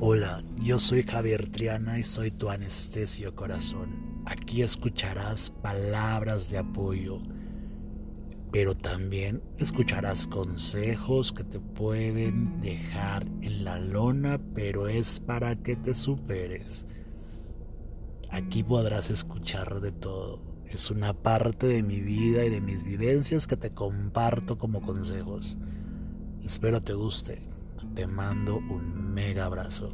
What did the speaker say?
Hola, yo soy Javier Triana y soy tu anestesio corazón. Aquí escucharás palabras de apoyo, pero también escucharás consejos que te pueden dejar en la lona, pero es para que te superes. Aquí podrás escuchar de todo. Es una parte de mi vida y de mis vivencias que te comparto como consejos. Espero te guste. Te mando un mega abrazo.